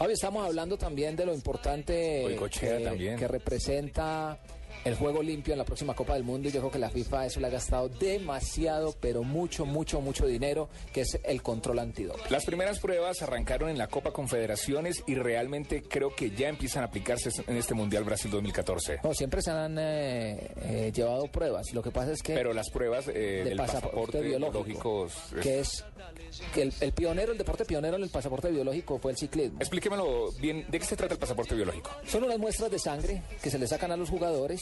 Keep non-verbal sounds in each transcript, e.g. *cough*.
Javi, estamos hablando también de lo importante que, que representa el juego limpio en la próxima Copa del Mundo y yo creo que la FIFA eso le ha gastado demasiado, pero mucho, mucho, mucho dinero, que es el control antidoping. Las primeras pruebas arrancaron en la Copa Confederaciones y realmente creo que ya empiezan a aplicarse en este Mundial Brasil 2014. No, siempre se han eh, eh, llevado pruebas. Lo que pasa es que Pero las pruebas eh, de del pasaporte biológico, es- que es que el, el pionero, el deporte pionero en el pasaporte biológico fue el ciclismo. Explíquemelo bien, ¿de qué se trata el pasaporte biológico? Son unas muestras de sangre que se le sacan a los jugadores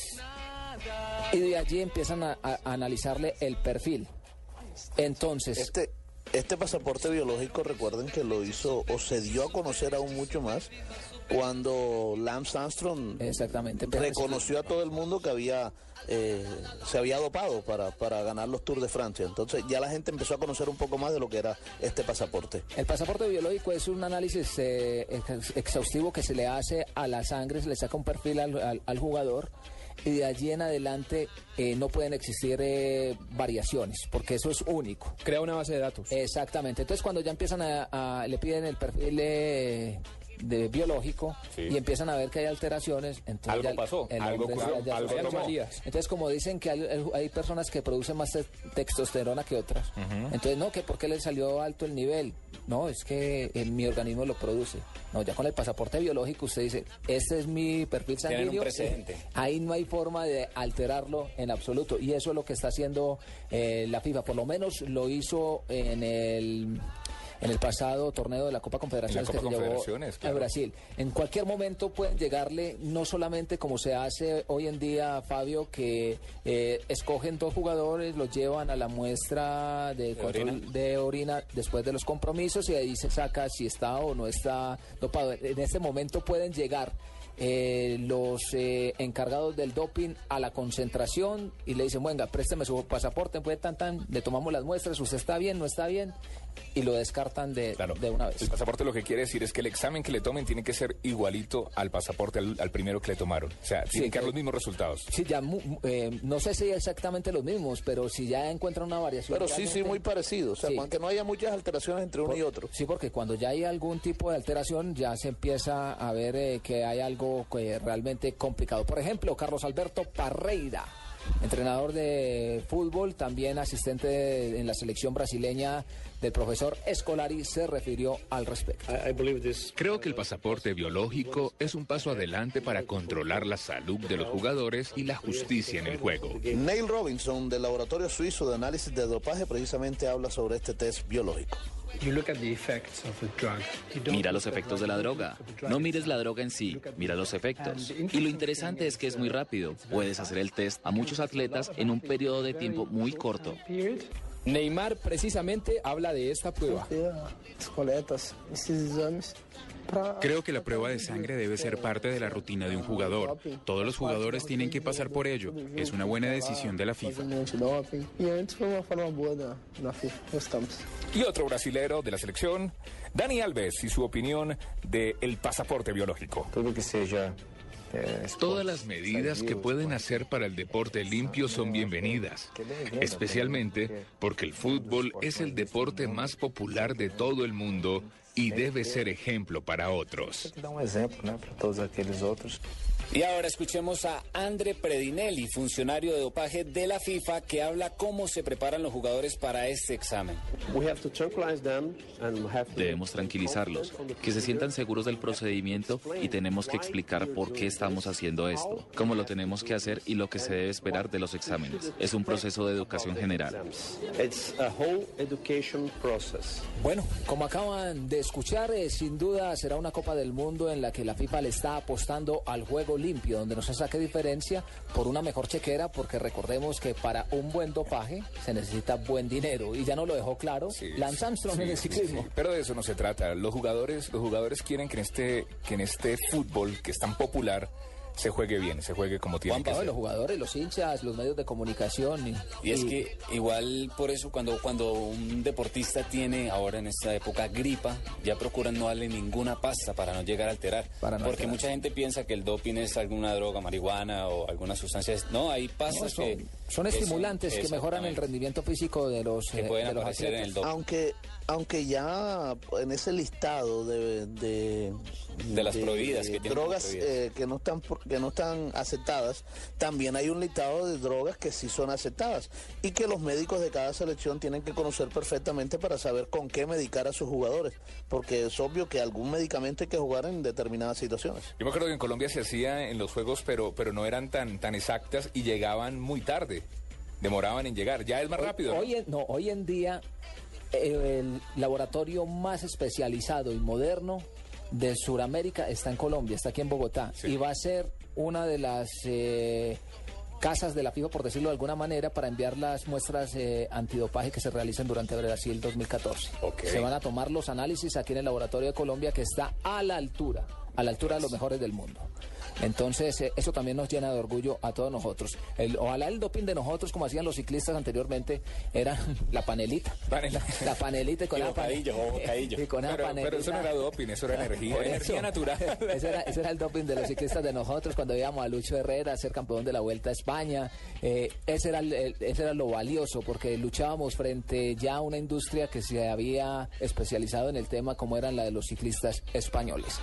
y de allí empiezan a, analizarle el perfil. Entonces, Este, este pasaporte biológico, recuerden que lo hizo o se dio a conocer aún mucho más cuando Lance Armstrong exactamente, reconoció a todo el mundo que había eh, se había dopado para, para ganar los Tours de Francia. Entonces ya la gente empezó a conocer un poco más de lo que era este pasaporte. El pasaporte biológico es un análisis eh, ex- exhaustivo que se le hace a la sangre, se le saca un perfil al, al- al jugador y de allí en adelante eh, no pueden existir eh, variaciones porque eso es único. Crea una base de datos. Exactamente. Entonces cuando ya empiezan a, a- le piden el perfil eh, de biológico Sí. y empiezan a ver que hay alteraciones, entonces Algo ya pasó, el algo ocurrió, ya- algo. Entonces como dicen que hay, hay personas que producen más te- testosterona que otras, entonces no, que por qué le salió alto el nivel, no, es que eh, mi organismo lo produce. No, ya con el pasaporte biológico usted dice, este es mi perfil sanguíneo. precedente. Ahí no hay forma de alterarlo en absoluto. Y eso es lo que está haciendo eh, la FIFA. Por lo menos lo hizo en el, en el pasado torneo de la Copa Confederaciones la que se llevó a. Brasil. En cualquier momento pueden llegarle, no solamente como se hace hoy en día, Fabio, que eh, escogen dos jugadores, los llevan a la muestra de, control de orina después de los compromisos y ahí se saca si está o no está dopado. En este momento pueden llegar eh, los eh, encargados del doping a la concentración y le dicen, venga, présteme su pasaporte, pues tan tan, le tomamos las muestras, usted está bien, no está bien, y lo descartan de, Claro. de una vez. El pasaporte lo que quiere decir es que el examen que le tomen tiene que ser igualito al pasaporte, al, al primero que le tomaron. O sea, tienen que dar que- los mismos resultados. Sí, ya, mu- eh, no sé si exactamente los mismos, pero si ya encuentran una variación. Pero sí, sí, muy parecido. O sea, Sí. aunque no haya muchas alteraciones entre uno y otro. Sí, porque cuando ya hay algún tipo de alteración, ya se empieza a ver eh, que hay algo que realmente complicado. Por ejemplo, Carlos Alberto Parreira, entrenador de fútbol, también asistente de- en la selección brasileña del profesor Escolari, se refirió al respecto. Creo que el pasaporte biológico es un paso adelante para controlar la salud de los jugadores y la justicia en el juego. Neil Robinson, del Laboratorio Suizo de Análisis de Dopaje, precisamente habla sobre este test biológico. Mira los efectos de la droga. No mires la droga en sí, mira los efectos. Y lo interesante es que es muy rápido. Puedes hacer el test a muchos atletas en un periodo de tiempo muy corto. Neymar precisamente habla de esta prueba. Creo que la prueba de sangre debe ser parte de la rutina de un jugador. Todos los jugadores tienen que pasar por ello. Es una buena decisión de la FIFA. Y otro brasilero de la selección, Dani Alves, y su opinión del pasaporte biológico. Todas las medidas que pueden hacer para el deporte limpio son bienvenidas, especialmente porque el fútbol es el deporte más popular de todo el mundo y debe ser ejemplo para otros. Y ahora escuchemos a Andre Predinelli, funcionario de dopaje de la FIFA, que habla cómo se preparan los jugadores para este examen. Debemos tranquilizarlos, que se sientan seguros del procedimiento y tenemos que explicar por qué estamos haciendo esto, cómo lo tenemos que hacer y lo que se debe esperar de los exámenes. Es un proceso de educación general. Bueno, como acaban de escuchar, eh, sin duda será una Copa del Mundo en la que la FIFA le está apostando al juego limpio, donde no se saque diferencia por una mejor chequera, porque recordemos que para un buen dopaje se necesita buen dinero y ya no lo dejó claro Lance Armstrong en el ciclismo. pero de eso no se trata. Los jugadores, los jugadores quieren que en este, que en este fútbol que es tan popular se juegue bien, se juegue como tiene que ser. los jugadores, los hinchas, los medios de comunicación. Y, es que igual por eso cuando, cuando un deportista tiene ahora en esta época gripa, ya procuran no darle ninguna pasta para no llegar a alterar. porque mucha gente piensa que el doping es alguna droga, marihuana o alguna sustancia. No, hay pastas que... Son estimulantes que mejoran el rendimiento físico de los, que pueden eh, en el doping. Aunque, aunque ya en ese listado de... De, las prohibidas que drogas eh, que no están que no están aceptadas, también hay un listado de drogas que sí son aceptadas y que los médicos de cada selección tienen que conocer perfectamente para saber con qué medicar a sus jugadores, porque es obvio que algún medicamento hay que jugar en determinadas situaciones. Yo me acuerdo que en Colombia se hacía en los juegos, pero, pero no eran tan, tan exactas y llegaban muy tarde, demoraban en llegar, ya es más rápido. Hoy, en, no, hoy en día eh, el laboratorio más especializado y moderno de Sudamérica está en Colombia, está aquí en Bogotá, y va a ser una de las eh, casas de la FIFA, por decirlo de alguna manera, para enviar las muestras eh, antidopaje que se realicen durante Brasil 2014. Se van a tomar los análisis aquí en el laboratorio de Colombia, que está a la altura, a la altura de los mejores del mundo. Entonces, eh, eso también nos llena de orgullo a todos nosotros. El, ojalá el doping de nosotros, como hacían los ciclistas anteriormente, era *laughs* la panelita. La panelita con la panelita. pero, eso no era doping, eso era energía, energía natural. *laughs* Ese era, era, el doping de los ciclistas de nosotros cuando íbamos a Lucho Herrera a ser campeón de la Vuelta a España. Eh, ese, era ese era lo valioso porque luchábamos frente ya a una industria que se había especializado en el tema como eran la de los ciclistas españoles.